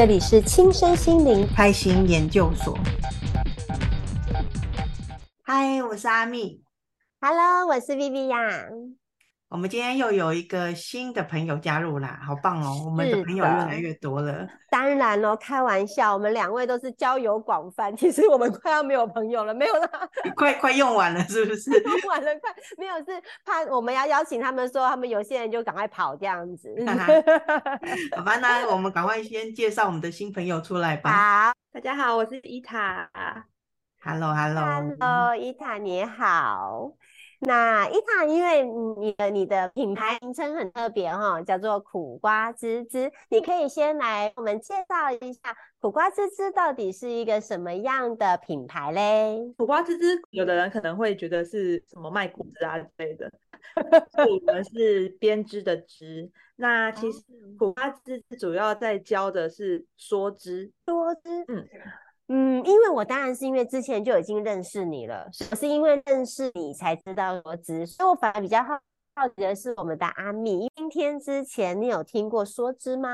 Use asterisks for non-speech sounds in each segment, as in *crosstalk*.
这里是轻身心灵开心研究所。嗨，我是阿蜜。Hello，我是 Viviya。我们今天又有一个新的朋友加入啦，好棒哦！我们的朋友越来越多了。当然喽，开玩笑，我们两位都是交友广泛，其实我们快要没有朋友了，没有啦，*laughs* 快快用完了，是不是？*laughs* 用完了，快没有，是怕我们要邀请他们说，他们有些人就赶快跑这样子。*laughs* 好吧，那我们赶快先介绍我们的新朋友出来吧。好，大家好，我是伊塔。Hello，Hello，Hello，hello, 伊塔你好。那伊塔，因为你的你的品牌名称很特别哈，叫做苦瓜滋滋，你可以先来我们介绍一下苦瓜滋滋到底是一个什么样的品牌嘞？苦瓜滋滋，有的人可能会觉得是什么卖果汁啊之类的，我们是编织的织。那其实苦瓜滋滋主要在教的是说织，说织，嗯。嗯，因为我当然是因为之前就已经认识你了，我是因为认识你才知道说织，所以我反而比较好好奇的是我们的阿米，今天之前你有听过说织吗？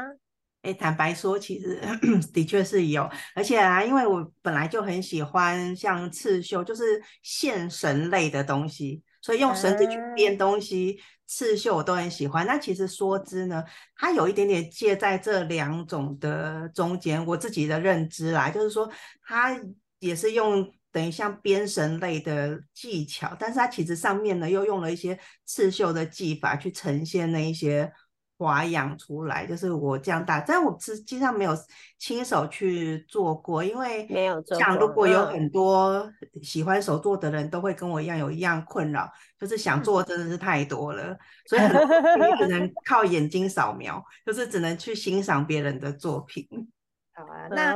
哎，坦白说，其实 *clears throat* 的确是有，而且啊，因为我本来就很喜欢像刺绣，就是线绳类的东西，所以用绳子去编东西。嗯刺绣我都很喜欢，那其实梭织呢，它有一点点介在这两种的中间。我自己的认知啦，就是说它也是用等于像编绳类的技巧，但是它其实上面呢又用了一些刺绣的技法去呈现那一些。花样出来就是我这样大，但我实际上没有亲手去做过，因为没有做过。像如果有很多喜欢手做的人都会跟我一样有一样困扰，就是想做真的是太多了，所以很你只能 *laughs* 靠眼睛扫描，就是只能去欣赏别人的作品。*laughs* 好啊，那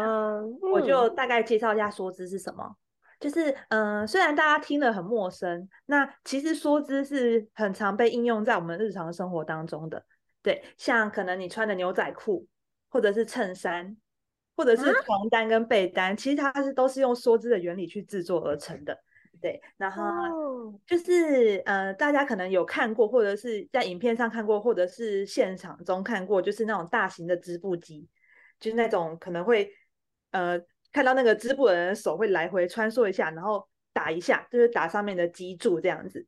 我就大概介绍一下梭织是什么。嗯、就是嗯、呃，虽然大家听得很陌生，那其实梭织是很常被应用在我们日常生活当中的。对，像可能你穿的牛仔裤，或者是衬衫，或者是床单跟被单，啊、其实它是都是用梭织的原理去制作而成的。对，然后就是、哦、呃，大家可能有看过，或者是在影片上看过，或者是现场中看过，就是那种大型的织布机，就是那种可能会呃看到那个织布的人的手会来回穿梭一下，然后打一下，就是打上面的机柱这样子。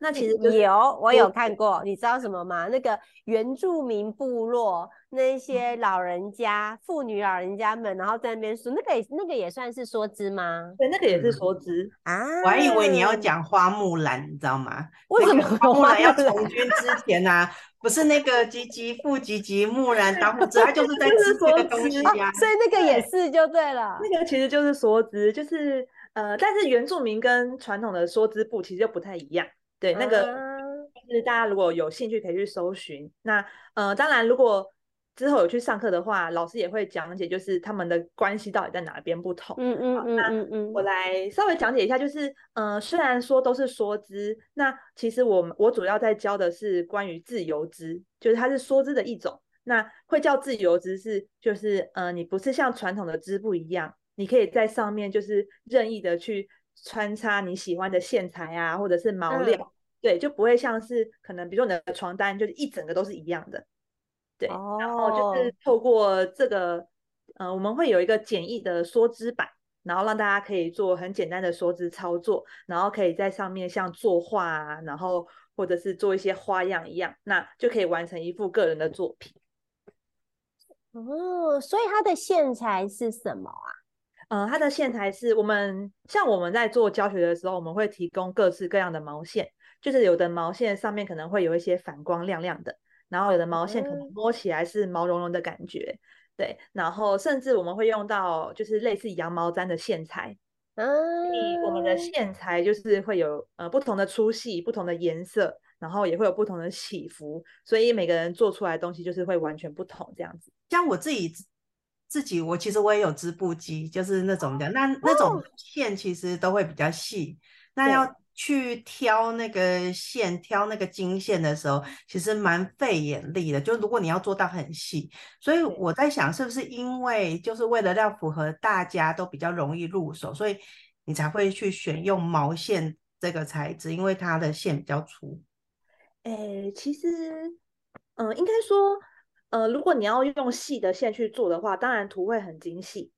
那其实有，我有看过，你知道什么吗？那个原住民部落那些老人家、妇女老人家们，然后在那边说，那个也那个也算是说织吗？对，那个也是说织啊。我还以为你要讲花木兰，你知道吗？为什么花木兰要从军之前呢、啊？不是那个唧唧复唧唧，木兰当户织，他就是在织这个东西呀、啊。所以那个也是就对了，那个其实就是梭织，就是呃，但是原住民跟传统的梭织布其实就不太一样。对，那个就是大家如果有兴趣可以去搜寻。那呃，当然如果之后有去上课的话，老师也会讲解，就是他们的关系到底在哪边不同。嗯嗯嗯嗯嗯。我来稍微讲解一下，就是呃，虽然说都是说织，那其实我我主要在教的是关于自由织，就是它是说织的一种。那会叫自由织是就是呃，你不是像传统的织布一样，你可以在上面就是任意的去。穿插你喜欢的线材啊，或者是毛料，嗯、对，就不会像是可能，比如说你的床单，就是一整个都是一样的，对。哦、然后就是透过这个，呃，我们会有一个简易的梭织板，然后让大家可以做很简单的梭织操作，然后可以在上面像作画啊，然后或者是做一些花样一样，那就可以完成一幅个人的作品。哦，所以它的线材是什么啊？呃，它的线材是我们像我们在做教学的时候，我们会提供各式各样的毛线，就是有的毛线上面可能会有一些反光亮亮的，然后有的毛线可能摸起来是毛茸茸的感觉，嗯、对，然后甚至我们会用到就是类似羊毛毡的线材，嗯，我们的线材就是会有呃不同的粗细、不同的颜色，然后也会有不同的起伏，所以每个人做出来的东西就是会完全不同这样子。像我自己。自己我其实我也有织布机，就是那种的，那那种线其实都会比较细，哦、那要去挑那个线，挑那个金线的时候，其实蛮费眼力的。就如果你要做到很细，所以我在想，是不是因为就是为了要符合大家都比较容易入手，所以你才会去选用毛线这个材质，因为它的线比较粗。诶，其实，嗯、呃，应该说。呃，如果你要用细的线去做的话，当然图会很精细，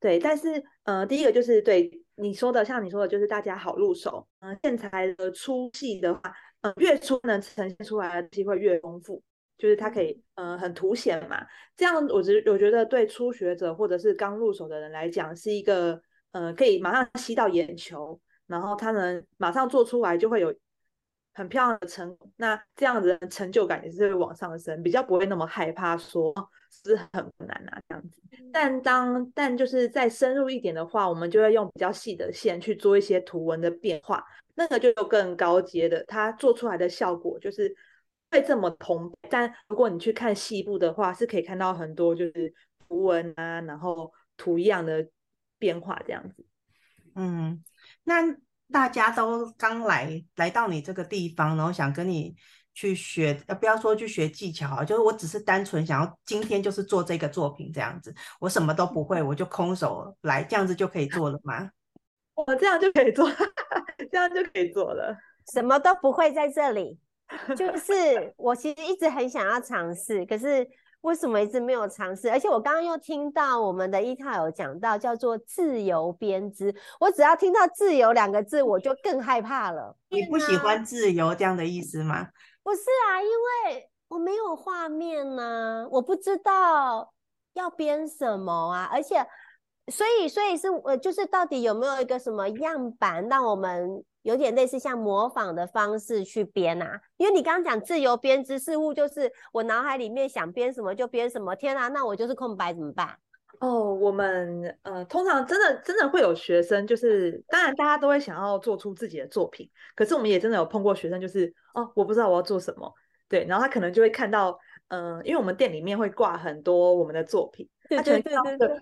对。但是呃，第一个就是对你说的，像你说的，就是大家好入手。嗯、呃，线材的粗细的话，呃，越粗能呈现出来的机会越丰富，就是它可以呃很凸显嘛。这样我觉我觉得对初学者或者是刚入手的人来讲，是一个呃可以马上吸到眼球，然后他能马上做出来就会有。很漂亮的成果，那这样子的成就感也是会往上升，比较不会那么害怕说是很难啊这样子。但当但就是再深入一点的话，我们就会用比较细的线去做一些图文的变化，那个就更高阶的，它做出来的效果就是会这么澎湃。但如果你去看细部的话，是可以看到很多就是图文啊，然后图样的变化这样子。嗯，那。大家都刚来来到你这个地方，然后想跟你去学，呃，不要说去学技巧啊，就是我只是单纯想要今天就是做这个作品这样子，我什么都不会，我就空手来，这样子就可以做了吗？*laughs* 我这样就可以做，*laughs* 这样就可以做了，什么都不会在这里，就是我其实一直很想要尝试，可是。为什么一直没有尝试？而且我刚刚又听到我们的伊塔有讲到叫做自由编织，我只要听到“自由”两个字，我就更害怕了。你不喜欢自由这样的意思吗？不是啊，因为我没有画面呢、啊，我不知道要编什么啊，而且，所以，所以是呃，就是到底有没有一个什么样板让我们？有点类似像模仿的方式去编啊，因为你刚刚讲自由编织，似乎就是我脑海里面想编什么就编什么。天啊，那我就是空白怎么办？哦，我们呃，通常真的真的会有学生，就是当然大家都会想要做出自己的作品，可是我们也真的有碰过学生，就是哦，我不知道我要做什么，对，然后他可能就会看到，嗯、因为我们店里面会挂很多我们的作品，他觉得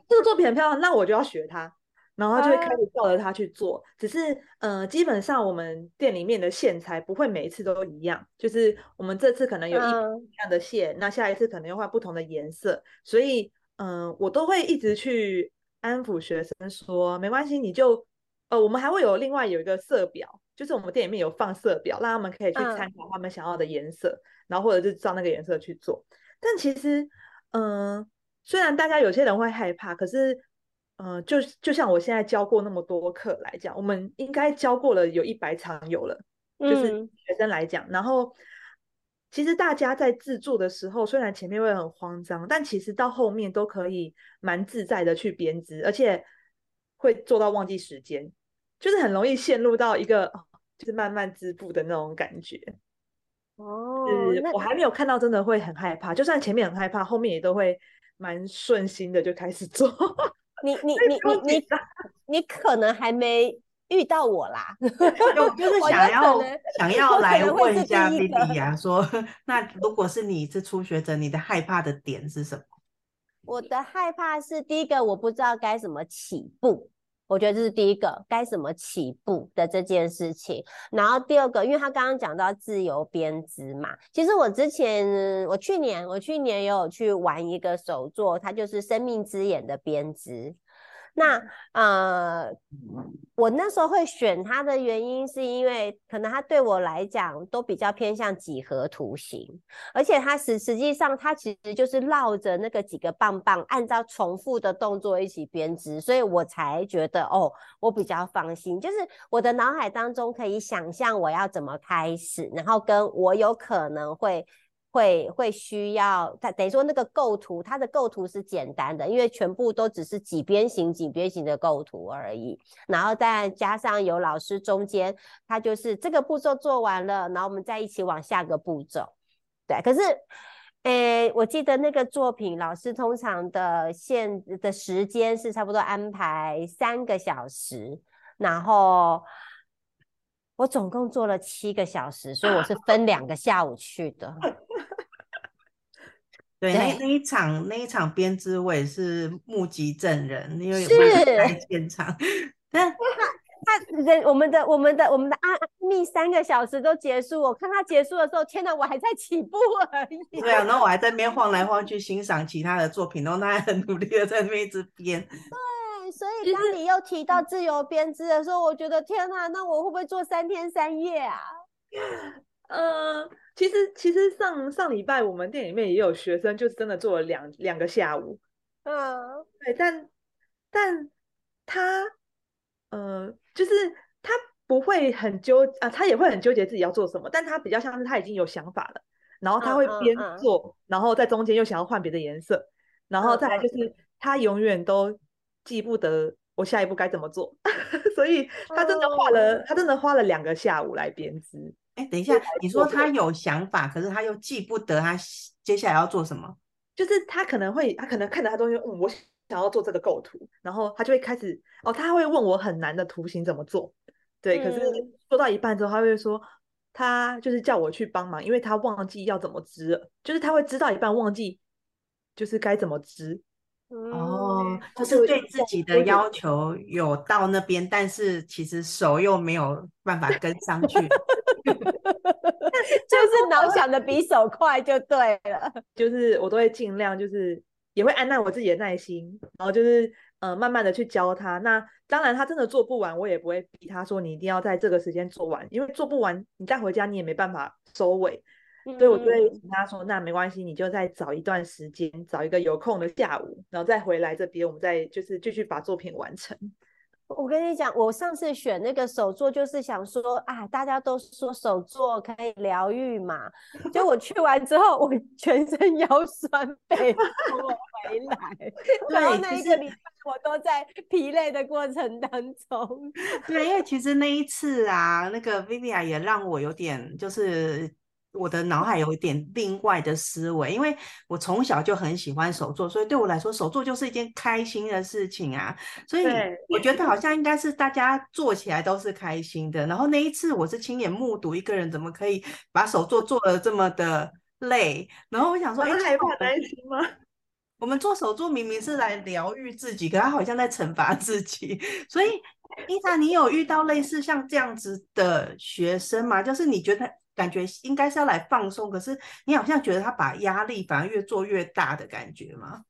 这个作品很漂亮，那我就要学它。然后就会开始照着它去做，啊、只是呃，基本上我们店里面的线材不会每一次都一样，就是我们这次可能有一样的线，啊、那下一次可能又换不同的颜色，所以嗯、呃，我都会一直去安抚学生说，没关系，你就呃，我们还会有另外有一个色表，就是我们店里面有放色表，让他们可以去参考他们想要的颜色，啊、然后或者是照那个颜色去做。但其实嗯、呃，虽然大家有些人会害怕，可是。嗯、呃，就就像我现在教过那么多课来讲，我们应该教过了有一百场有了，就是学生来讲。嗯、然后，其实大家在制作的时候，虽然前面会很慌张，但其实到后面都可以蛮自在的去编织，而且会做到忘记时间，就是很容易陷入到一个就是慢慢织布的那种感觉。哦，我还没有看到真的会很害怕，就算前面很害怕，后面也都会蛮顺心的就开始做。你你 *laughs* 你你你你可能还没遇到我啦，就就 *laughs* 是想要想要来问一下 Vivi 啊，说 *laughs* 那如果是你是初学者，你的害怕的点是什么？我的害怕是第一个，我不知道该怎么起步。我觉得这是第一个该怎么起步的这件事情，然后第二个，因为他刚刚讲到自由编织嘛，其实我之前我去年我去年也有去玩一个手作，它就是生命之眼的编织。那呃，我那时候会选它的原因，是因为可能它对我来讲都比较偏向几何图形，而且它实实际上它其实就是绕着那个几个棒棒，按照重复的动作一起编织，所以我才觉得哦，我比较放心，就是我的脑海当中可以想象我要怎么开始，然后跟我有可能会。会会需要，它等于说那个构图，它的构图是简单的，因为全部都只是几边形、几边形的构图而已。然后再加上有老师中间，他就是这个步骤做完了，然后我们再一起往下个步骤。对，可是，诶，我记得那个作品，老师通常的限的时间是差不多安排三个小时，然后我总共做了七个小时，所以我是分两个下午去的。*laughs* 对，那那一场那一场编织，我也是目击证人，因为我也在现场。*laughs* 但他他人我们的我们的我们的阿密三个小时都结束，我看他结束的时候，天哪，我还在起步而已。对啊，然后我还在那边晃来晃去欣赏其他的作品，然后他还很努力的在那边一直编。对，*laughs* 所以当你又提到自由编织的时候，我觉得天哪，那我会不会做三天三夜啊？*laughs* 呃，其实其实上上礼拜我们店里面也有学生，就是真的做了两两个下午。嗯，对，但但他，呃，就是他不会很纠啊，他也会很纠结自己要做什么，但他比较像是他已经有想法了，然后他会边做，嗯嗯嗯、然后在中间又想要换别的颜色，然后再来就是他永远都记不得我下一步该怎么做，*laughs* 所以他真的花了，嗯、他真的花了两个下午来编织。哎，等一下，你说他有想法，可是他又记不得他接下来要做什么？就是他可能会，他可能看到他东西，嗯，我想要做这个构图，然后他就会开始，哦，他会问我很难的图形怎么做，对，嗯、可是做到一半之后，他会说，他就是叫我去帮忙，因为他忘记要怎么织了，就是他会织到一半忘记，就是该怎么织。哦，就是对自己的要求有到那边，但是其实手又没有办法跟上 *laughs* 去，*laughs* 就是脑想的比手快就对了。就是我都会尽量，就是也会按捺我自己的耐心，然后就是呃慢慢的去教他。那当然他真的做不完，我也不会逼他说你一定要在这个时间做完，因为做不完你再回家你也没办法收尾。所以我就会请他说，那没关系，你就再找一段时间，找一个有空的下午，然后再回来这边，我们再就是继续把作品完成。*laughs* 我跟你讲，我上次选那个手作，就是想说啊，大家都说手作可以疗愈嘛，就我去完之后，我 *laughs* 全身腰酸背痛，我回来，*laughs* 然后那一个礼拜我都在疲累的过程当中。对，因为其实那一次啊，那个 Vivian 也让我有点就是。我的脑海有一点另外的思维，因为我从小就很喜欢手作，所以对我来说，手作就是一件开心的事情啊。所以我觉得好像应该是大家做起来都是开心的。然后那一次我是亲眼目睹一个人怎么可以把手作做得这么的累，然后我想说，哎，害怕担心吗？*laughs* 我们做手作明明是来疗愈自己，可他好像在惩罚自己。所以伊莎，你有遇到类似像这样子的学生吗？就是你觉得？感觉应该是要来放松，可是你好像觉得他把压力反而越做越大的感觉吗？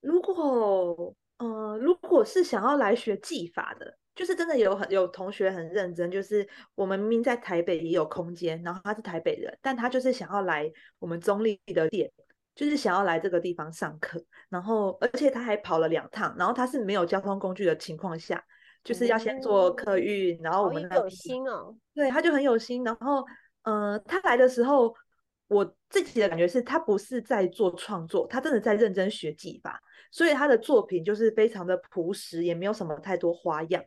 如果呃，如果是想要来学技法的，就是真的有很有同学很认真，就是我们明明在台北也有空间，然后他是台北人，但他就是想要来我们中立的店，就是想要来这个地方上课，然后而且他还跑了两趟，然后他是没有交通工具的情况下，就是要先坐客运，嗯、然后我们那有心哦，对，他就很有心，然后。呃，他来的时候，我自己的感觉是他不是在做创作，他真的在认真学技法，所以他的作品就是非常的朴实，也没有什么太多花样。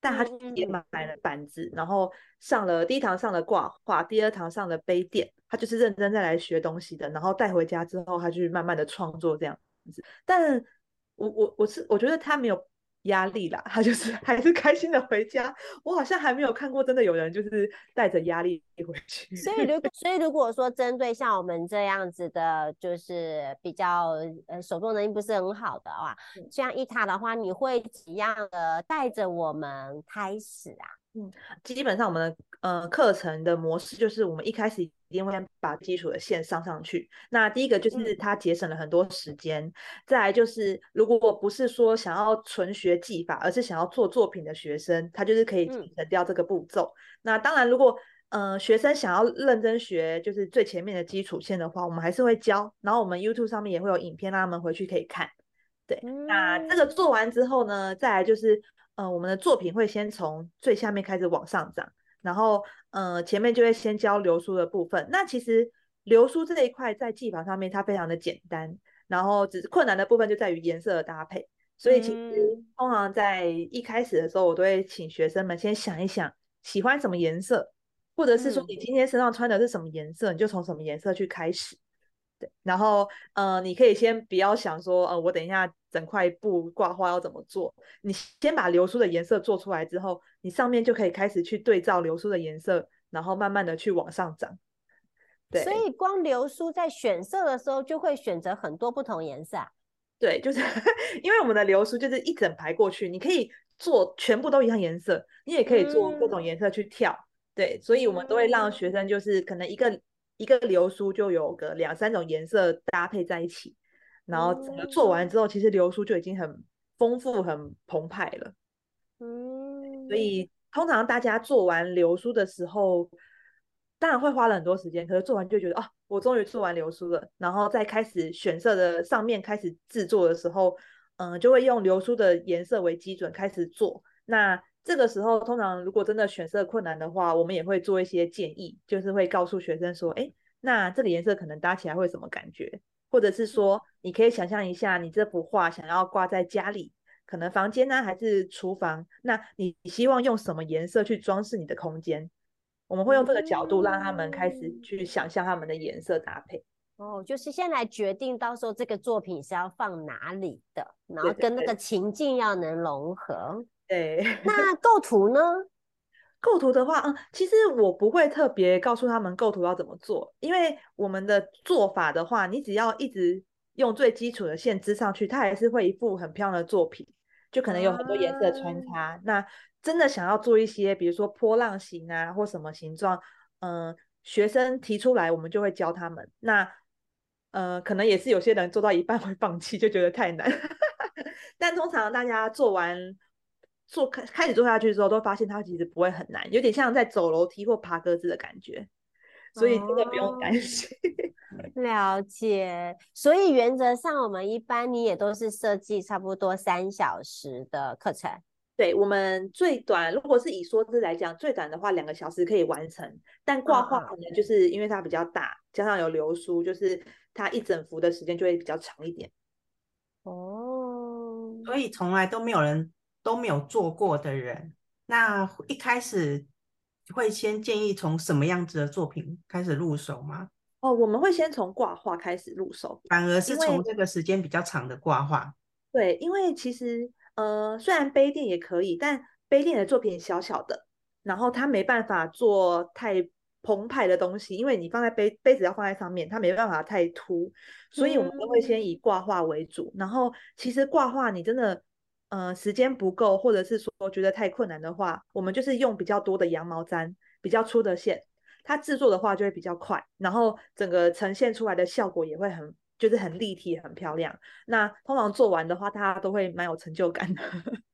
但他也买了板子，嗯、然后上了第一堂上了挂画，第二堂上了杯垫，他就是认真在来学东西的。然后带回家之后，他去慢慢的创作这样子。但我我我是我觉得他没有。压力啦，*laughs* 他就是还是开心的回家。我好像还没有看过真的有人就是带着压力回去。所以如果 *laughs* 所以如果说针对像我们这样子的，就是比较呃手作能力不是很好的话，像伊塔的话，你会怎样的带着我们开始啊？嗯，基本上我们的呃课程的模式就是，我们一开始一定会把基础的线上上去。那第一个就是它节省了很多时间，嗯、再来就是如果不是说想要纯学技法，而是想要做作品的学生，他就是可以省掉这个步骤。嗯、那当然，如果呃学生想要认真学，就是最前面的基础线的话，我们还是会教。然后我们 YouTube 上面也会有影片，让他们回去可以看。对，嗯、那这个做完之后呢，再来就是。呃，我们的作品会先从最下面开始往上涨，然后呃，前面就会先教流苏的部分。那其实流苏这一块在技法上面它非常的简单，然后只是困难的部分就在于颜色的搭配。所以其实通常在一开始的时候，我都会请学生们先想一想喜欢什么颜色，或者是说你今天身上穿的是什么颜色，你就从什么颜色去开始。对，然后呃，你可以先不要想说，呃，我等一下整块布挂花要怎么做，你先把流苏的颜色做出来之后，你上面就可以开始去对照流苏的颜色，然后慢慢的去往上涨。对，所以光流苏在选色的时候就会选择很多不同颜色啊。对，就是 *laughs* 因为我们的流苏就是一整排过去，你可以做全部都一样颜色，你也可以做各种颜色去跳。嗯、对，所以我们都会让学生就是可能一个。一个流苏就有个两三种颜色搭配在一起，然后整个做完之后，其实流苏就已经很丰富、很澎湃了。嗯，所以通常大家做完流苏的时候，当然会花了很多时间，可是做完就觉得哦，我终于做完流苏了。然后再开始选色的上面开始制作的时候，嗯，就会用流苏的颜色为基准开始做。那这个时候，通常如果真的选色困难的话，我们也会做一些建议，就是会告诉学生说，哎，那这个颜色可能搭起来会什么感觉？或者是说，你可以想象一下，你这幅画想要挂在家里，可能房间呢，还是厨房？那你希望用什么颜色去装饰你的空间？我们会用这个角度让他们开始去想象他们的颜色搭配。哦，就是先来决定到时候这个作品是要放哪里的，然后跟那个情境要能融合。对，对，对，那构图呢？*laughs* 构图的话，嗯，其实我不会特别告诉他们构图要怎么做，因为我们的做法的话，你只要一直用最基础的线织上去，它还是会一幅很漂亮的作品，就可能有很多颜色穿插。啊、那真的想要做一些，比如说波浪形啊，或什么形状，嗯，学生提出来，我们就会教他们。那，呃，可能也是有些人做到一半会放弃，就觉得太难。*laughs* 但通常大家做完做开开始做下去之后，都发现它其实不会很难，有点像在走楼梯或爬格子的感觉，所以真的不用担心。哦、*laughs* 了解。所以原则上，我们一般你也都是设计差不多三小时的课程。对，我们最短，如果是以梭织来讲，最短的话两个小时可以完成。但挂画可能就是因为它比较大，加上有流苏，就是它一整幅的时间就会比较长一点。哦，所以从来都没有人都没有做过的人，那一开始会先建议从什么样子的作品开始入手吗？哦，我们会先从挂画开始入手，反而是从这个时间比较长的挂画。对，因为其实。呃，虽然杯垫也可以，但杯垫的作品小小的，然后它没办法做太澎湃的东西，因为你放在杯杯子要放在上面，它没办法太凸，所以我们都会先以挂画为主。嗯、然后其实挂画你真的呃时间不够，或者是说觉得太困难的话，我们就是用比较多的羊毛毡，比较粗的线，它制作的话就会比较快，然后整个呈现出来的效果也会很。就是很立体、很漂亮。那通常做完的话，大家都会蛮有成就感的。*laughs*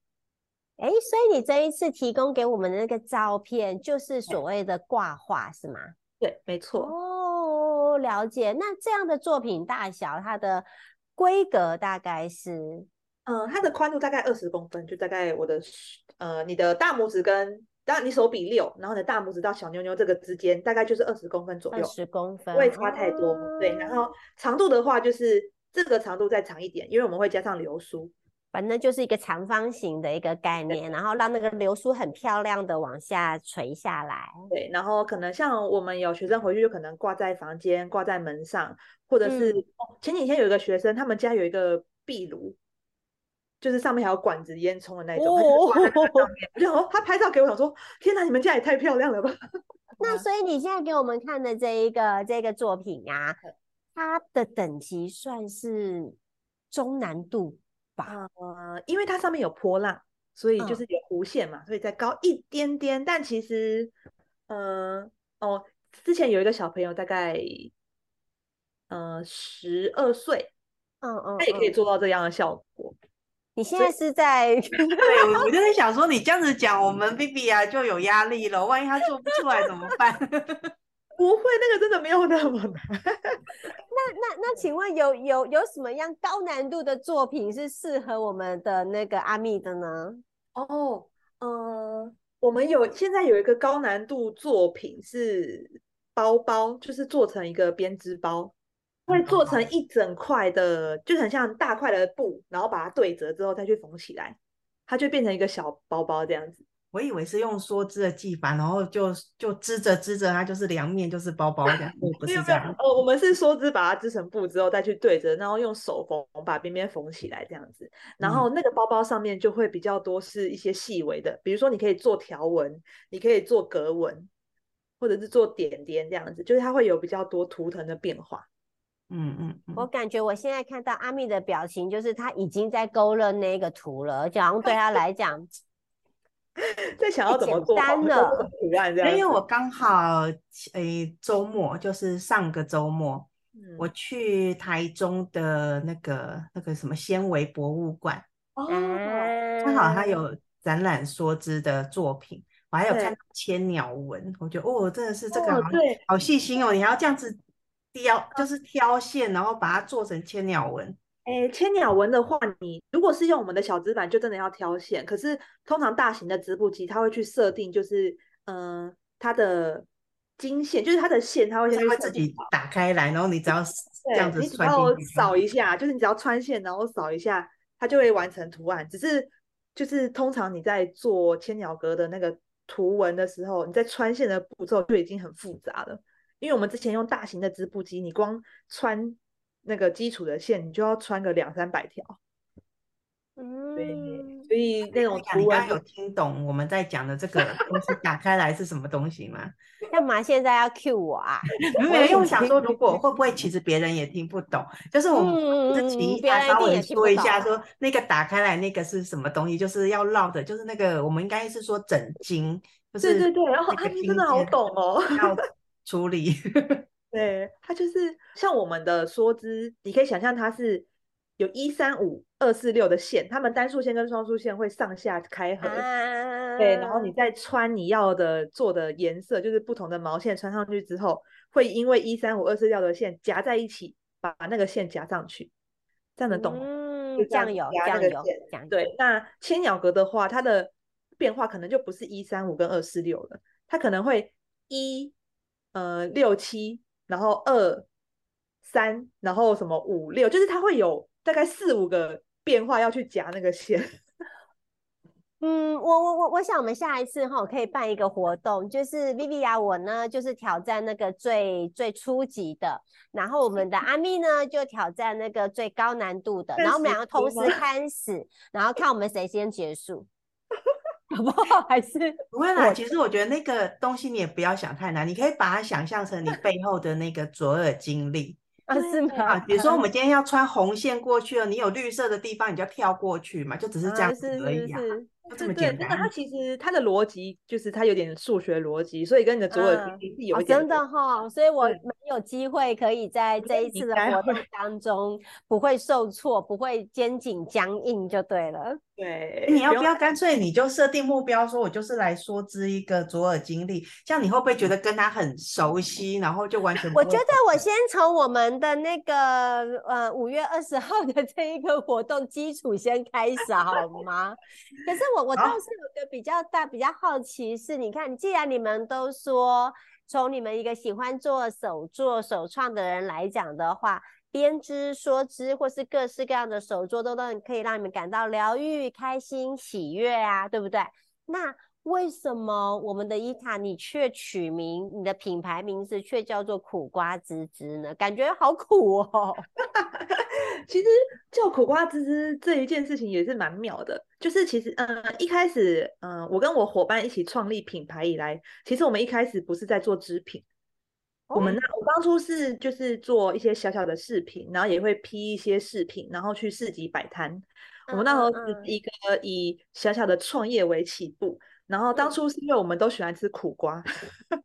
哎，所以你这一次提供给我们的那个照片，就是所谓的挂画，是吗？对，没错。哦，了解。那这样的作品大小，它的规格大概是？嗯，它的宽度大概二十公分，就大概我的呃，你的大拇指跟。当然，你手比六，然后你的大拇指到小妞妞这个之间，大概就是二十公分左右，二十公分，不会差太多。哦、对，然后长度的话，就是这个长度再长一点，因为我们会加上流苏，反正就是一个长方形的一个概念，然后让那个流苏很漂亮的往下垂下来。对，然后可能像我们有学生回去就可能挂在房间、挂在门上，或者是、前几天有一个学生，他们家有一个壁炉。就是上面还有管子烟囱的那种，哦、他就挂在上面。我就说他拍照给我，想说天哪，你们家也太漂亮了吧！*laughs* 那所以你现在给我们看的这一个这个作品呀、啊，它的等级算是中难度吧？呃，因为它上面有波浪，所以就是有弧线嘛，嗯、所以再高一点点。但其实，呃，哦，之前有一个小朋友大概呃十二岁，嗯嗯，他也可以做到这样的效果。你现在是在 *laughs* 对，我就在想说，你这样子讲，我们 Vivi 啊就有压力了。万一他做不出来怎么办？*laughs* 不会，那个真的没有那么难。*laughs* 那那那，请问有有有什么样高难度的作品是适合我们的那个阿密的呢？哦，呃，我们有现在有一个高难度作品是包包，就是做成一个编织包。会做成一整块的，就很像大块的布，然后把它对折之后再去缝起来，它就变成一个小包包这样子。我以为是用梭织的技法，然后就就织着织着，它就是两面就是包包这样，*laughs* 不是这样。哦，我们是梭织把它织成布之后再去对折，然后用手缝把边边缝起来这样子。然后那个包包上面就会比较多是一些细微的，比如说你可以做条纹，你可以做格纹，或者是做点点这样子，就是它会有比较多图腾的变化。嗯嗯，嗯，我感觉我现在看到阿密的表情，就是他已经在勾勒那个图了，而且好像对他来讲，*laughs* 在想要怎么做单的图案这样。因为我刚好诶周末就是上个周末，嗯、我。去台中的那个那个什么纤维博物馆，哦，正好他有展览梭织的作品，我还有看到千鸟纹，我觉得哦，真的是这个好、好细心哦，你还要这样子雕，就是挑线，然后把它做成千鸟纹。哎，千鸟纹的话，你如果是用我们的小纸板，就真的要挑线。可是通常大型的织布机，它会去设定，就是嗯、呃，它的经线，就是它的线，它会先会自己打开来，然后你只要这样子穿，然后扫一下，就是你只要穿线，然后扫一下，它就会完成图案。只是就是通常你在做千鸟格的那个图文的时候，你在穿线的步骤就已经很复杂了，因为我们之前用大型的织布机，你光穿。那个基础的线，你就要穿个两三百条。嗯，对，所以那种图案有听懂我们在讲的这个 *laughs* 东西打开来是什么东西吗？*laughs* 干嘛现在要 cue 我啊？*laughs* 没有，因为我想说，如果会不会其实别人也听不懂？就是我们是请一下稍微说一下，说那个打开来那个是什么东西？就是要绕的，就是那个我们应该是说整经，就是对对对，然后阿咪真的好懂哦，要处理。*laughs* 对，它就是像我们的梭织，你可以想象它是有一三五二四六的线，它们单数线跟双数线会上下开合，啊、对，然后你再穿你要的做的颜色，就是不同的毛线穿上去之后，会因为一三五二四六的线夹在一起，把那个线夹上去，这样能懂吗？嗯，这样有，这样有，对。那千鸟格的话，它的变化可能就不是一三五跟二四六了，它可能会一呃六七。然后二三，然后什么五六，就是它会有大概四五个变化要去夹那个线。*laughs* 嗯，我我我我想我们下一次哈可以办一个活动，就是 Viviya 我呢就是挑战那个最最初级的，然后我们的 *laughs* 阿咪呢就挑战那个最高难度的，然后我们两个同时 *laughs* 开始，然后看我们谁先结束。*laughs* 好不好？还是 *laughs* 不会啦。其实我觉得那个东西你也不要想太难，你可以把它想象成你 *laughs* 背后的那个左耳经历啊，是吗？比如说我们今天要穿红线过去了，你有绿色的地方，你就要跳过去嘛，就只是这样子而已啊。简单，真的，它其实它的逻辑就是它有点数学逻辑，所以跟你的左耳经历是有一点、嗯哦、真的哈、哦。所以我蛮有机会可以在这一次的活动当中不会受挫，不会肩颈僵硬，就对了。对，你要不要干脆你就设定目标，说我就是来说知一个左耳经历，这样你会不会觉得跟他很熟悉，然后就完全？我觉得我先从我们的那个呃五月二十号的这一个活动基础先开始好吗？*laughs* 可是我我倒是有个比较大比较好奇是，你看，既然你们都说从你们一个喜欢做手作手创的人来讲的话。编织、梭织，或是各式各样的手作，都都可以让你们感到疗愈、开心、喜悦啊，对不对？那为什么我们的伊塔你却取名，你的品牌名字却叫做苦瓜织织呢？感觉好苦哦。*laughs* *laughs* 其实叫苦瓜滋滋这一件事情也是蛮妙的，就是其实，嗯，一开始，嗯，我跟我伙伴一起创立品牌以来，其实我们一开始不是在做织品。我们那我当初是就是做一些小小的饰品，然后也会批一些饰品，然后去市集摆摊。嗯、我们那时候是一个以小小的创业为起步，然后当初是因为我们都喜欢吃苦瓜，嗯、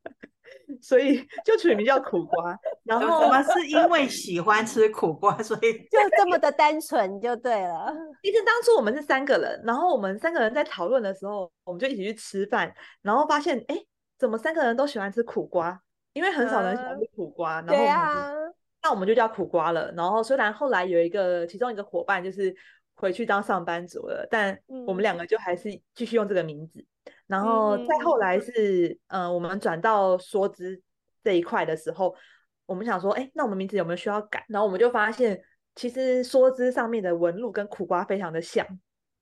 所以就取名叫苦瓜。然后我们是因为喜欢吃苦瓜，所以就这么的单纯就对了。其实当初我们是三个人，然后我们三个人在讨论的时候，我们就一起去吃饭，然后发现哎，怎么三个人都喜欢吃苦瓜？因为很少人喜欢吃苦瓜，uh, 然后我们就、啊、那我们就叫苦瓜了。然后虽然后来有一个其中一个伙伴就是回去当上班族了，但我们两个就还是继续用这个名字。嗯、然后再后来是，嗯、呃，我们转到梭织这一块的时候，我们想说，哎，那我们名字有没有需要改？然后我们就发现，其实梭织上面的纹路跟苦瓜非常的像。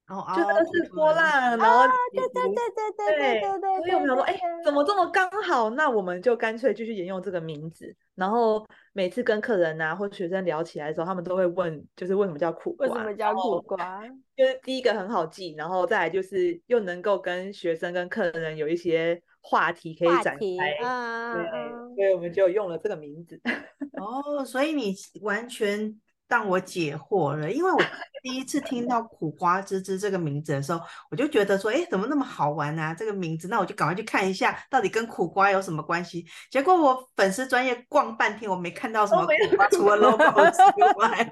就那个是波浪，然后对对对对对对对，所以我们想说，哎，怎么这么刚好？那我们就干脆继续沿用这个名字。然后每次跟客人啊或学生聊起来的时候，他们都会问，就是为什么叫苦瓜？为什么叫苦瓜？就是第一个很好记，然后再来就是又能够跟学生跟客人有一些话题可以展开。对，所以我们就用了这个名字。*laughs* 哦，所以你完全。让我解惑了，因为我第一次听到苦瓜滋滋这个名字的时候，我就觉得说，哎，怎么那么好玩啊？这个名字，那我就赶快去看一下，到底跟苦瓜有什么关系？结果我粉丝专业逛半天，我没看到什么苦瓜，除了 logo 之外。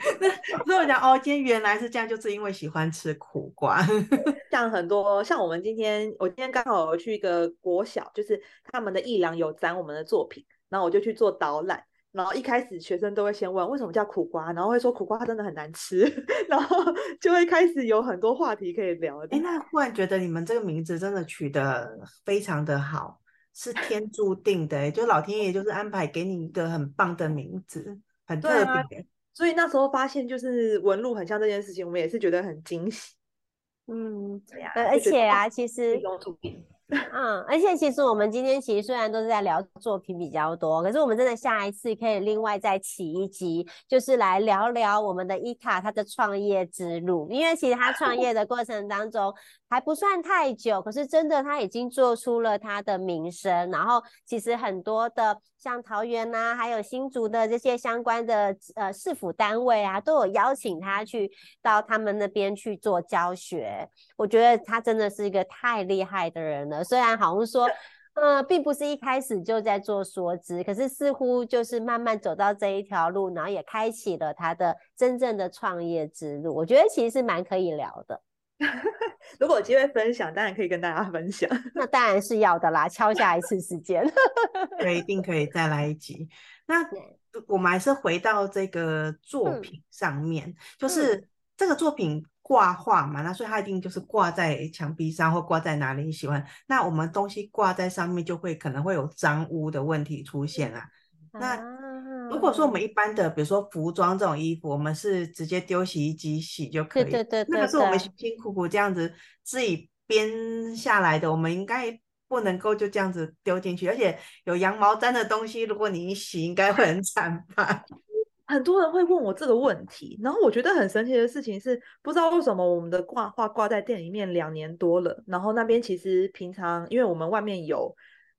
*laughs* 所以我讲，哦，今天原来是这样，就是因为喜欢吃苦瓜。*laughs* 像很多，像我们今天，我今天刚好去一个国小，就是他们的艺廊有展我们的作品，然后我就去做导览。然后一开始学生都会先问为什么叫苦瓜，然后会说苦瓜真的很难吃，*laughs* 然后就会开始有很多话题可以聊。哎，那忽然觉得你们这个名字真的取得非常的好，是天注定的，就老天爷就是安排给你一个很棒的名字，很特别。啊、所以那时候发现就是纹路很像这件事情，我们也是觉得很惊喜。嗯，对呀，而且啊，其实。嗯，而且其实我们今天其实虽然都是在聊作品比较多，可是我们真的下一次可以另外再起一集，就是来聊聊我们的伊卡他的创业之路，因为其实他创业的过程当中。还不算太久，可是真的他已经做出了他的名声。然后其实很多的像桃园呐、啊，还有新竹的这些相关的呃市府单位啊，都有邀请他去到他们那边去做教学。我觉得他真的是一个太厉害的人了。虽然好像说，呃，并不是一开始就在做说知，可是似乎就是慢慢走到这一条路，然后也开启了他的真正的创业之路。我觉得其实是蛮可以聊的。*laughs* 如果有机会分享，当然可以跟大家分享。那当然是要的啦，敲下一次时间，*laughs* 对，一定可以再来一集。那我们还是回到这个作品上面，嗯、就是这个作品挂画嘛，那所以它一定就是挂在墙壁上或挂在哪里你喜欢。那我们东西挂在上面，就会可能会有脏污的问题出现啊。嗯、那如果说我们一般的，比如说服装这种衣服，我们是直接丢洗衣机洗就可以。对对对，对。那个是我们辛辛苦苦这样子自己编下来的，我们应该不能够就这样子丢进去。而且有羊毛毡的东西，如果你一洗，应该会很惨吧？很多人会问我这个问题，然后我觉得很神奇的事情是，不知道为什么我们的挂画挂在店里面两年多了，然后那边其实平常因为我们外面有。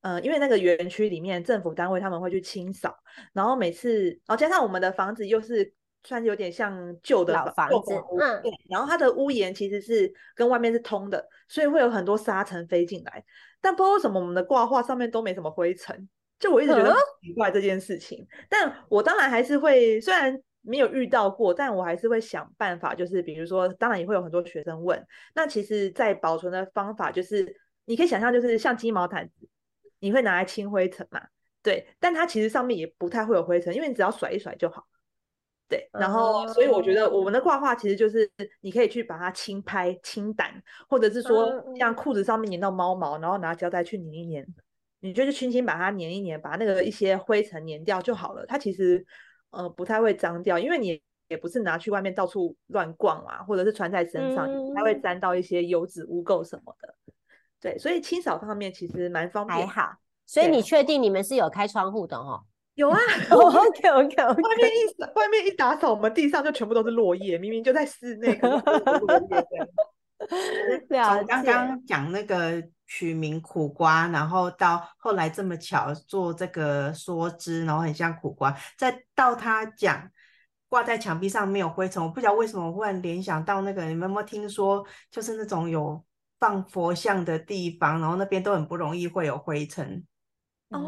嗯、呃，因为那个园区里面政府单位他们会去清扫，然后每次，然后加上我们的房子又是算是有点像旧的老房子，嗯，对，然后它的屋檐其实是跟外面是通的，所以会有很多沙尘飞进来。但不知道为什么我们的挂画上面都没什么灰尘，就我一直觉得很奇怪这件事情。嗯、但我当然还是会，虽然没有遇到过，但我还是会想办法，就是比如说，当然也会有很多学生问，那其实在保存的方法就是，你可以想象，就是像鸡毛毯子。你会拿来清灰尘嘛？对，但它其实上面也不太会有灰尘，因为你只要甩一甩就好。对，然后所以我觉得我们的挂画其实就是你可以去把它轻拍、轻掸，或者是说像裤子上面粘到猫毛，然后拿胶带去粘一粘，你就是轻轻把它粘一粘，把那个一些灰尘粘掉就好了。它其实呃不太会脏掉，因为你也不是拿去外面到处乱逛啊，或者是穿在身上，它、嗯、会沾到一些油脂污垢什么的。对，所以清扫方面其实蛮方便。还好，所以你确定你们是有开窗户的哦？有啊。*laughs* OK OK OK。外面一外面一打扫，我们地上就全部都是落叶，明明就在室内。*laughs* 从刚刚讲那个取名苦瓜，然后到后来这么巧做这个梭枝，然后很像苦瓜，再到他讲挂在墙壁上没有灰尘，我不知道为什么忽然联想到那个，你们有没有听说，就是那种有。放佛像的地方，然后那边都很不容易会有灰尘。哦，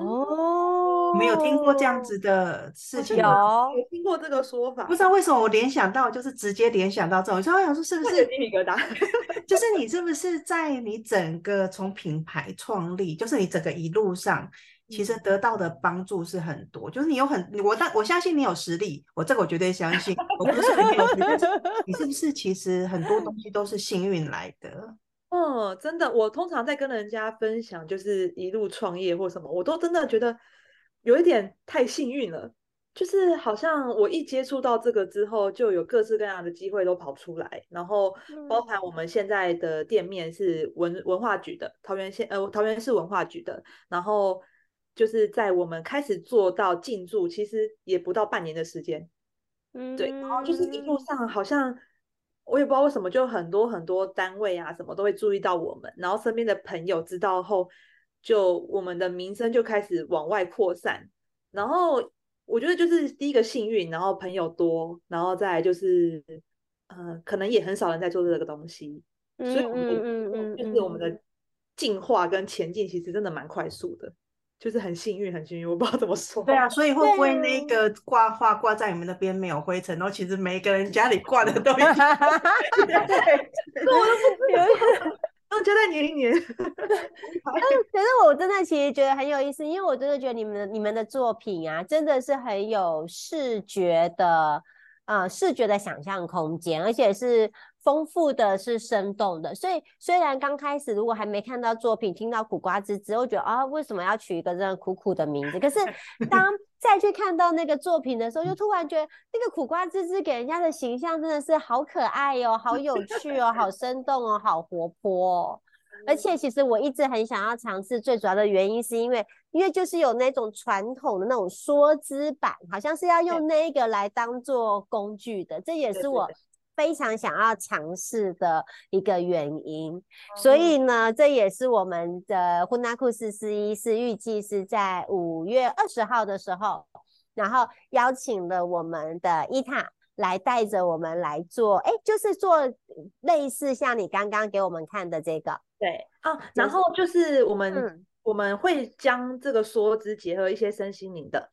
没有听过这样子的事情？有，有听过这个说法。不知道为什么我联想到，就是直接联想到这种。所以我想说，是不是鸡皮疙瘩？*laughs* 就是你是不是在你整个从品牌创立，就是你整个一路上，其实得到的帮助是很多。就是你有很，我但我相信你有实力，我这个我绝对相信。我不是很有实力，你是不是其实很多东西都是幸运来的？*laughs* 嗯，真的，我通常在跟人家分享，就是一路创业或什么，我都真的觉得有一点太幸运了。就是好像我一接触到这个之后，就有各式各样的机会都跑出来，然后包含我们现在的店面是文文化局的，桃园县呃桃园市文化局的，然后就是在我们开始做到进驻，其实也不到半年的时间，嗯，对，然后就是一路上好像。我也不知道为什么，就很多很多单位啊，什么都会注意到我们，然后身边的朋友知道后，就我们的名声就开始往外扩散。然后我觉得就是第一个幸运，然后朋友多，然后再来就是，呃，可能也很少人在做这个东西，所以我们嗯嗯就是我们的进化跟前进其实真的蛮快速的。就是很幸运，很幸运，我不知道怎么说。对啊，所以会不会那个挂画挂在你们那边没有灰尘？然后其实每个人家里挂的都有。*laughs* 对，我都不知道。*laughs* 就在年一年。*laughs* 可是我真的其实觉得很有意思，因为我真的觉得你们的你们的作品啊，真的是很有视觉的，呃，视觉的想象空间，而且是。丰富的是生动的，所以虽然刚开始如果还没看到作品，听到苦瓜滋滋，我觉得啊，为什么要取一个这样苦苦的名字？可是当再去看到那个作品的时候，就突然觉得那个苦瓜滋滋给人家的形象真的是好可爱哦，好有趣哦，好生动哦，好活泼哦。而且其实我一直很想要尝试，最主要的原因是因为，因为就是有那种传统的那种梭织板，好像是要用那个来当做工具的，这也是我。非常想要尝试的一个原因，所以呢，这也是我们的呼纳库四四一是预计是在五月二十号的时候，然后邀请了我们的伊塔来带着我们来做，哎，就是做类似像你刚刚给我们看的这个，对啊，然后就是我们、嗯、我们会将这个梭织结合一些身心灵的，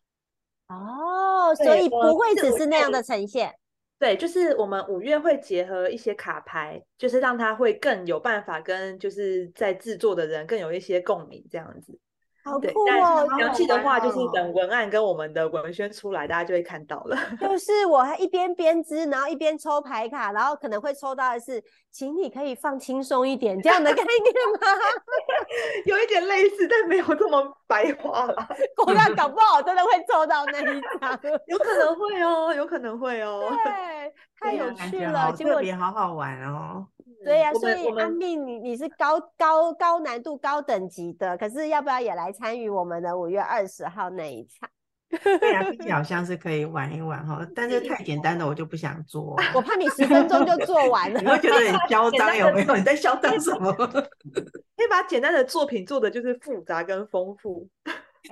哦，所以不会只是那样的呈现。对，就是我们五月会结合一些卡牌，就是让它会更有办法跟就是在制作的人更有一些共鸣，这样子。好酷哦！详细的话就是等文案跟我们的文宣出来，大家就会看到了。*laughs* 就是我还一边编织，然后一边抽牌卡，然后可能会抽到的是，请你可以放轻松一点这样的概念吗？*laughs* 有一点类似，但没有这么白话了。*laughs* 我看搞不好真的会抽到那一张，有可能会哦，有可能会哦。对，太有趣了，特别好好玩哦。对呀、啊，所以安定你你是高高高难度高等级的，可是要不要也来参与我们的五月二十号那一场？*laughs* 对呀、啊，听起来好像是可以玩一玩哈，但是太简单的我就不想做。我怕你十分钟就做完了，*laughs* 你会觉得很 *laughs* 嚣张有没有？你在嚣张什么？可以把简单的作品做的就是复杂跟丰富。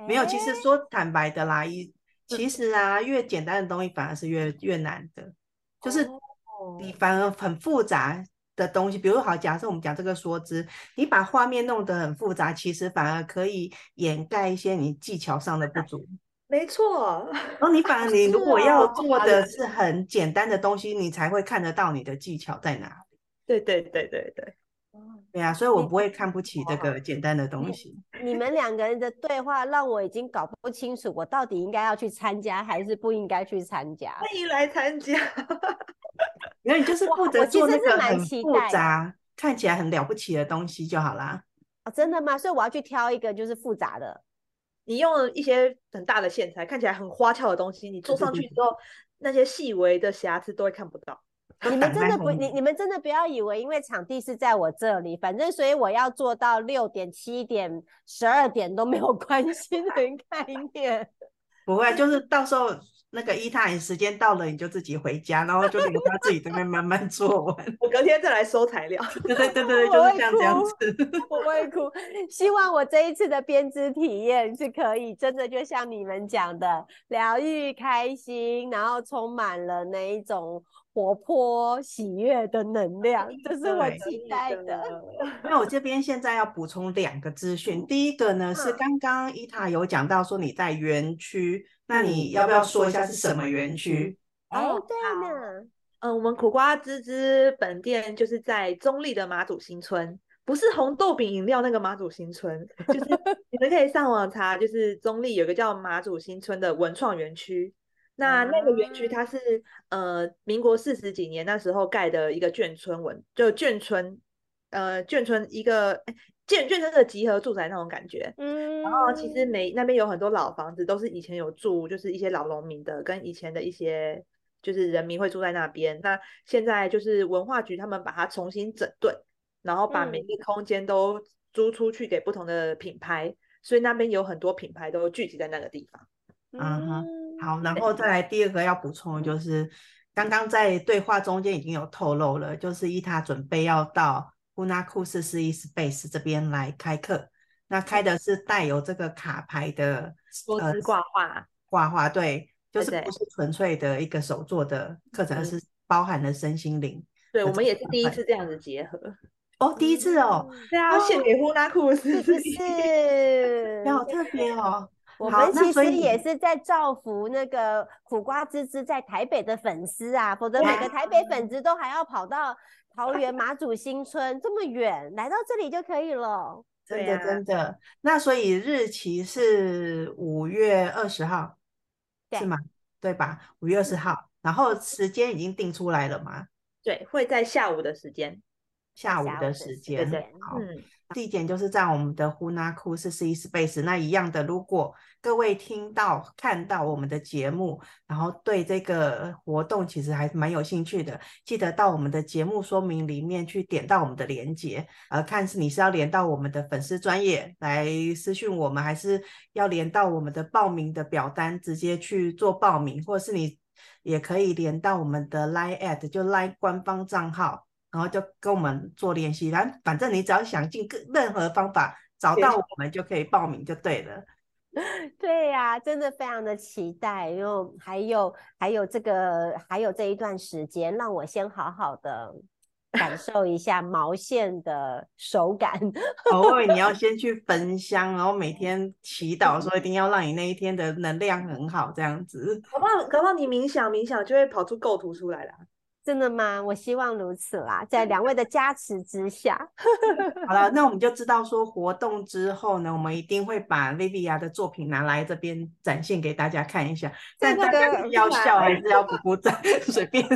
没有，其实说坦白的啦，一其实啊，越简单的东西反而是越越难的，就是你反而很复杂。的东西，比如好，假设我们讲这个梭织，你把画面弄得很复杂，其实反而可以掩盖一些你技巧上的不足。*laughs* 没错，然后你反而你 *laughs* 如果要做的是很简单的东西，你才会看得到你的技巧在哪里。对对对对对，对啊，所以我不会看不起这个简单的东西。你们两个人的对话让我已经搞不清楚，我到底应该要去参加还是不应该去参加。欢迎来参加。*laughs* 因为你就是负责做那个很复杂、看起来很了不起的东西就好啦。哦，真的吗？所以我要去挑一个就是复杂的。你用一些很大的线材，看起来很花俏的东西，你做上去之后，那些细微的瑕疵都会看不到。*laughs* 你们真的不，你你们真的不要以为，因为场地是在我这里，反正所以我要做到六点、七点、十二点都没有 *laughs* 关系的概念。不会，就是到时候。那个伊塔，你时间到了你就自己回家，然后就留他自己这边慢慢做完。*laughs* 我隔天再来收材料。*laughs* 对对对对，*laughs* 就是这样这样子。我会哭，希望我这一次的编织体验是可以真的就像你们讲的，疗愈、开心，然后充满了那一种活泼、喜悦的能量，这是我期待的。那我这边现在要补充两个资讯，第一个呢是刚刚伊塔有讲到说你在园区。那你要不要说一下是什么园区？哦，对呢，嗯、呃，我们苦瓜滋滋本店就是在中立的马祖新村，不是红豆饼饮料那个马祖新村，就是 *laughs* 你们可以上网查，就是中立有个叫马祖新村的文创园区。那那个园区它是呃民国四十几年那时候盖的一个眷村文，就眷村，呃眷村一个。建眷村的集合住宅那种感觉，嗯，然后其实每那边有很多老房子，都是以前有住，就是一些老农民的，跟以前的一些就是人民会住在那边。那现在就是文化局他们把它重新整顿，然后把每个空间都租出去给不同的品牌，嗯、所以那边有很多品牌都聚集在那个地方。嗯哼，好，然后再来第二个要补充的就是，刚刚在对话中间已经有透露了，就是伊塔准备要到。呼纳库四四一 Space 这边来开课，那开的是带有这个卡牌的梭织挂画，挂画对，就是不是纯粹的一个手作的课程，而是包含了身心灵。对，我们也是第一次这样子结合。哦，第一次哦，对啊，献给呼拉库斯，是不是？*laughs* 好特别哦。我们其实也是在造福那个苦瓜滋滋在台北的粉丝啊，否则每个台北粉丝都还要跑到桃园马祖新村这么远，来到这里就可以了。真的真的。那所以日期是五月二十号，是吗？对吧？五月二十号，然后时间已经定出来了吗？对，会在下午的时间。下午的时间，对，好，嗯，地点就是在我们的呼拉库是 C Space。那一样的，如果各位听到看到我们的节目，然后对这个活动其实还蛮有兴趣的，记得到我们的节目说明里面去点到我们的连接，呃，看是你是要连到我们的粉丝专业来私讯我们，还是要连到我们的报名的表单直接去做报名，或是你也可以连到我们的 Line at 就 Line 官方账号。然后就跟我们做联系，然后反正你只要想尽各任何方法找到我们，就可以报名就对了。*laughs* 对呀、啊，真的非常的期待，因为还有还有这个还有这一段时间，让我先好好的感受一下毛线的手感。偶 *laughs* 尔你要先去焚香，然后每天祈祷说一定要让你那一天的能量很好，这样子。搞不好搞不好你冥想冥想就会跑出构图出来了。真的吗？我希望如此啦，在两位的加持之下。*laughs* 好了，那我们就知道说活动之后呢，我们一定会把 Livia 的作品拿来这边展现给大家看一下。但大家要笑还是要鼓 *laughs* 鼓掌？随便。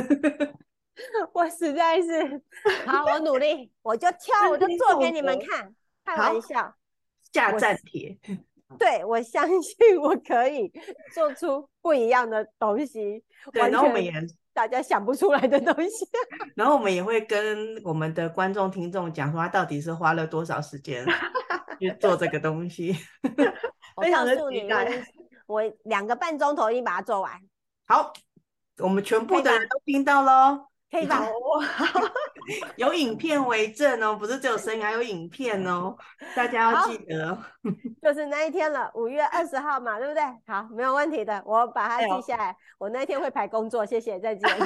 *laughs* 我实在是好，我努力，我就跳，我就做给你们看。开玩笑，下站帖。对，我相信 *laughs* 我可以做出不一样的东西。对，然后我们也。大家想不出来的东西，*laughs* 然后我们也会跟我们的观众听众讲说，他到底是花了多少时间 *laughs* 去做这个东西。非常的期待，我两个半钟头已经把它做完。好，我们全部的人都听到喽。可以吧？*laughs* 有影片为证哦，不是只有声音，还有影片哦，大家要记得。*laughs* 就是那一天了，五月二十号嘛，对不对？好，没有问题的，我把它记下来。哎、我那一天会排工作，谢谢，再见。*laughs*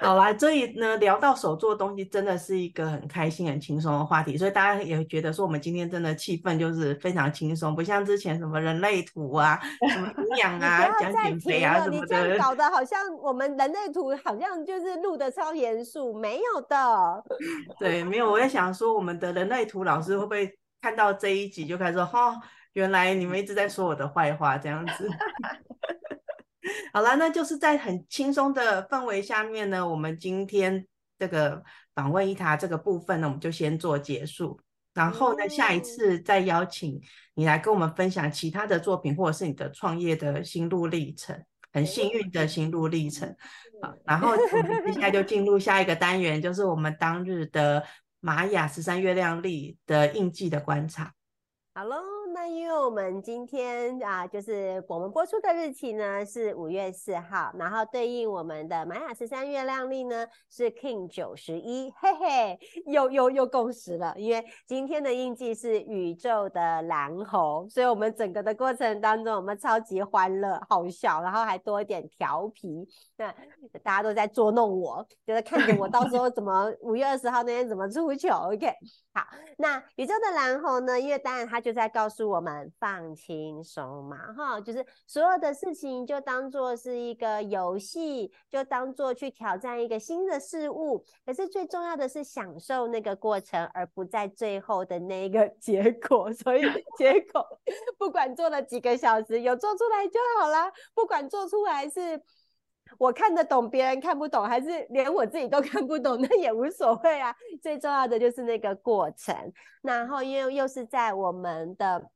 好啦，所以呢，聊到手做东西，真的是一个很开心、很轻松的话题，所以大家也会觉得说，我们今天真的气氛就是非常轻松，不像之前什么人类图啊、什么营养啊、讲减肥啊什么的。你这样搞得好像我们人类图好像就是录的超严肃，没有的。*laughs* 对，没有。我在想说，我们的人类图老师会不会看到这一集就开始说，哈、哦，原来你们一直在说我的坏话这样子。*laughs* 好了，那就是在很轻松的氛围下面呢，我们今天这个访问一塔这个部分呢，我们就先做结束。然后呢，下一次再邀请你来跟我们分享其他的作品，或者是你的创业的心路历程，很幸运的心路历程。然后我们接下就进入下一个单元，就是我们当日的玛雅十三月亮历的印记的观察。好喽。那因为我们今天啊，就是我们播出的日期呢是五月四号，然后对应我们的玛雅十三月亮历呢是 King 九十一，嘿嘿，又又又共识了。因为今天的印记是宇宙的蓝猴，所以我们整个的过程当中，我们超级欢乐、好笑，然后还多一点调皮。那大家都在捉弄我，就是看着我到时候怎么五月二十号那天怎么出糗。OK，好，那宇宙的蓝猴呢？因为当然它就在告诉。我们放轻松嘛，哈，就是所有的事情就当做是一个游戏，就当做去挑战一个新的事物。可是最重要的是享受那个过程，而不在最后的那个 *laughs* 结果。所以 *laughs* 结果 *laughs* 不管做了几个小时，有做出来就好啦。不管做出来是我看得懂，别人看不懂，还是连我自己都 *laughs* 看不懂，那也无所谓啊。最重要的就是那个过程。然后因为又是在我们的。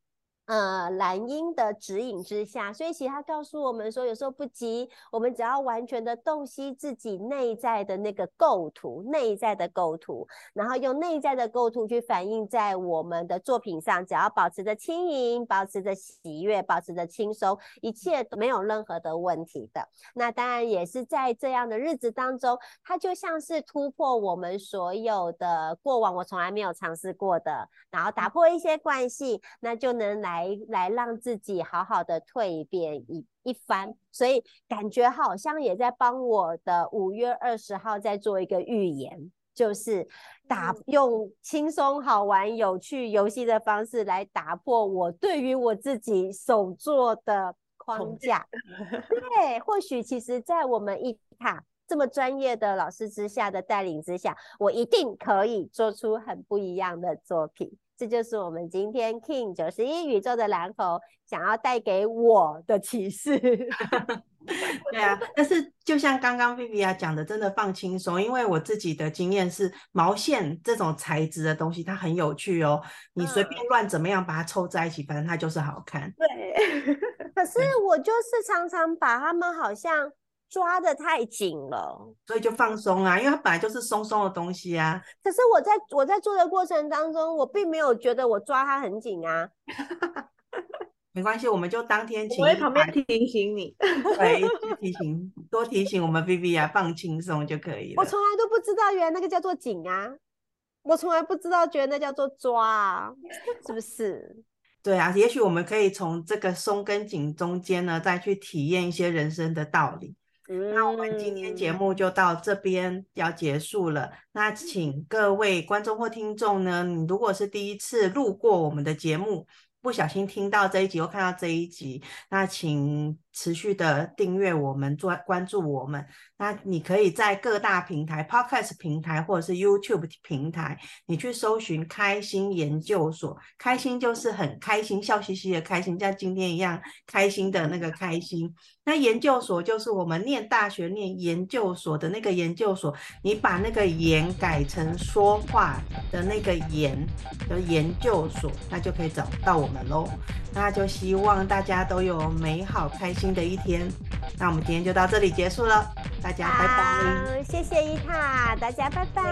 呃，蓝鹰的指引之下，所以其实他告诉我们说，有时候不急，我们只要完全的洞悉自己内在的那个构图，内在的构图，然后用内在的构图去反映在我们的作品上，只要保持着轻盈，保持着喜悦，保持着轻松，一切都没有任何的问题的。那当然也是在这样的日子当中，它就像是突破我们所有的过往，我从来没有尝试过的，然后打破一些惯性，那就能来。来来让自己好好的蜕变一一番，所以感觉好像也在帮我的五月二十号在做一个预言，就是打用轻松好玩、有趣游戏的方式来打破我对于我自己手做的框架。*laughs* 对，或许其实，在我们一塔这么专业的老师之下的带领之下，我一定可以做出很不一样的作品。这就是我们今天 King 九十一宇宙的蓝猴想要带给我的启示。*laughs* *laughs* 对啊，但是就像刚刚 Viviya 讲的，真的放轻松，因为我自己的经验是，毛线这种材质的东西它很有趣哦，你随便乱怎么样把它凑在一起，反正它就是好看。对，*laughs* 可是我就是常常把它们好像。抓的太紧了，所以就放松啊，因为它本来就是松松的东西啊。可是我在我在做的过程当中，我并没有觉得我抓它很紧啊。*laughs* 没关系，我们就当天请。我在旁边提醒你，*laughs* 对，提醒多提醒我们 Viviya 放轻松就可以了。我从来都不知道，原来那个叫做紧啊！我从来不知道，觉得那叫做抓啊，是不是？*laughs* 对啊，也许我们可以从这个松跟紧中间呢，再去体验一些人生的道理。那我们今天节目就到这边要结束了。那请各位观众或听众呢，你如果是第一次路过我们的节目，不小心听到这一集或看到这一集，那请持续的订阅我们，做关注我们。那你可以在各大平台，Podcast 平台或者是 YouTube 平台，你去搜寻“开心研究所”。开心就是很开心，笑嘻嘻的开心，像今天一样开心的那个开心。那研究所就是我们念大学念研究所的那个研究所。你把那个研改成说话的那个研的研究所，那就可以找到我们喽。那就希望大家都有美好开心新的一天，那我们今天就到这里结束了，大家拜拜。谢谢伊塔，大家拜拜。